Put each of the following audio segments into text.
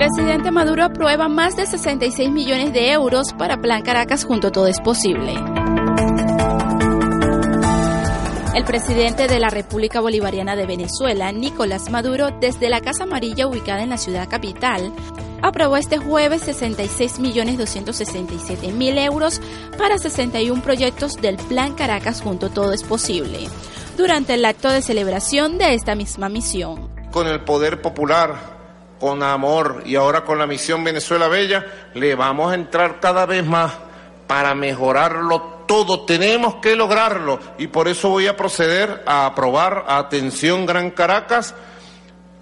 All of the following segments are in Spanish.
Presidente Maduro aprueba más de 66 millones de euros para Plan Caracas junto Todo es Posible. El presidente de la República Bolivariana de Venezuela, Nicolás Maduro, desde la Casa Amarilla ubicada en la ciudad capital, aprobó este jueves 66.267.000 euros para 61 proyectos del Plan Caracas junto Todo es Posible, durante el acto de celebración de esta misma misión. Con el poder popular con amor y ahora con la misión Venezuela Bella, le vamos a entrar cada vez más para mejorarlo todo. Tenemos que lograrlo y por eso voy a proceder a aprobar, atención Gran Caracas,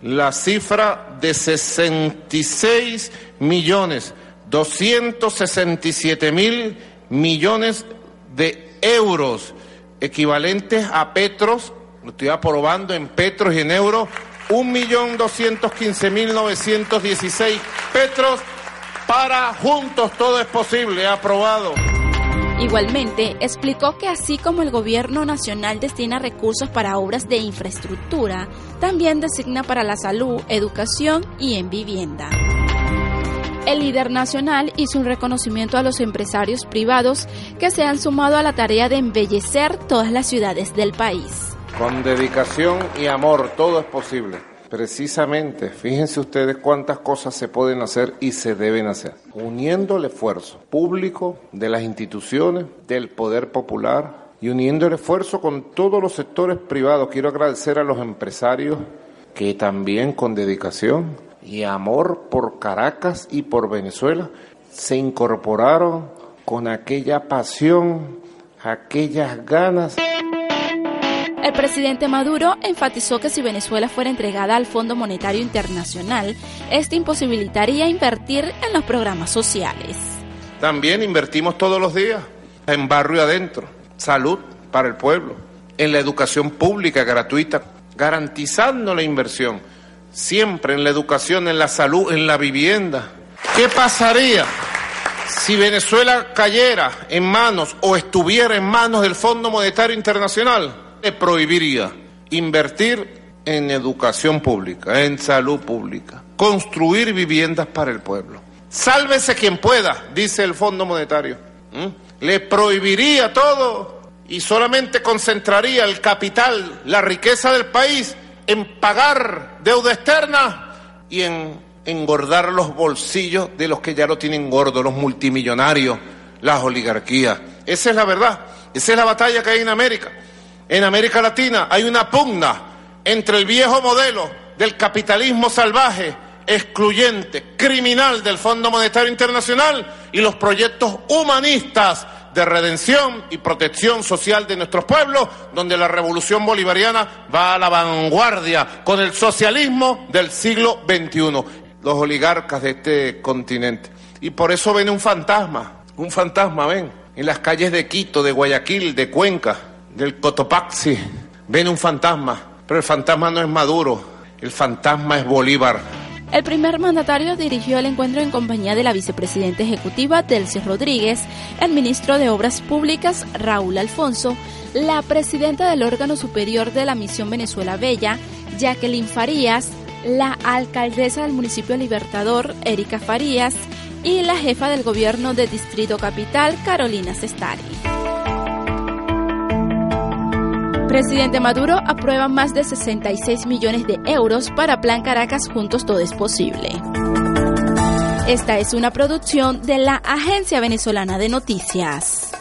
la cifra de 66 millones 267 mil millones de euros equivalentes a petros, lo estoy aprobando en petros y en euros, 1.215.916 petros para Juntos Todo es Posible, aprobado. Igualmente, explicó que así como el gobierno nacional destina recursos para obras de infraestructura, también designa para la salud, educación y en vivienda. El líder nacional hizo un reconocimiento a los empresarios privados que se han sumado a la tarea de embellecer todas las ciudades del país. Con dedicación y amor todo es posible. Precisamente, fíjense ustedes cuántas cosas se pueden hacer y se deben hacer. Uniendo el esfuerzo público de las instituciones, del poder popular y uniendo el esfuerzo con todos los sectores privados. Quiero agradecer a los empresarios que también con dedicación y amor por Caracas y por Venezuela se incorporaron con aquella pasión, aquellas ganas. El presidente Maduro enfatizó que si Venezuela fuera entregada al Fondo Monetario Internacional, este imposibilitaría invertir en los programas sociales. También invertimos todos los días en barrio adentro, salud para el pueblo, en la educación pública gratuita, garantizando la inversión, siempre en la educación, en la salud, en la vivienda. ¿Qué pasaría si Venezuela cayera en manos o estuviera en manos del Fondo Monetario Internacional? Le prohibiría invertir en educación pública, en salud pública, construir viviendas para el pueblo. Sálvese quien pueda, dice el Fondo Monetario. Le prohibiría todo y solamente concentraría el capital, la riqueza del país en pagar deuda externa y en engordar los bolsillos de los que ya lo tienen gordo, los multimillonarios, las oligarquías. Esa es la verdad, esa es la batalla que hay en América. En América Latina hay una pugna entre el viejo modelo del capitalismo salvaje, excluyente, criminal del Fondo Monetario Internacional y los proyectos humanistas de redención y protección social de nuestros pueblos, donde la revolución bolivariana va a la vanguardia con el socialismo del siglo XXI, los oligarcas de este continente. Y por eso ven un fantasma, un fantasma, ven, en las calles de Quito, de Guayaquil, de Cuenca, del Cotopaxi, ven un fantasma, pero el fantasma no es Maduro, el fantasma es Bolívar. El primer mandatario dirigió el encuentro en compañía de la vicepresidenta ejecutiva Delcy Rodríguez, el ministro de Obras Públicas Raúl Alfonso, la presidenta del órgano superior de la Misión Venezuela Bella, Jacqueline Farías, la alcaldesa del municipio Libertador, Erika Farías, y la jefa del gobierno de Distrito Capital, Carolina Sestari. Presidente Maduro aprueba más de 66 millones de euros para Plan Caracas Juntos Todo es Posible. Esta es una producción de la Agencia Venezolana de Noticias.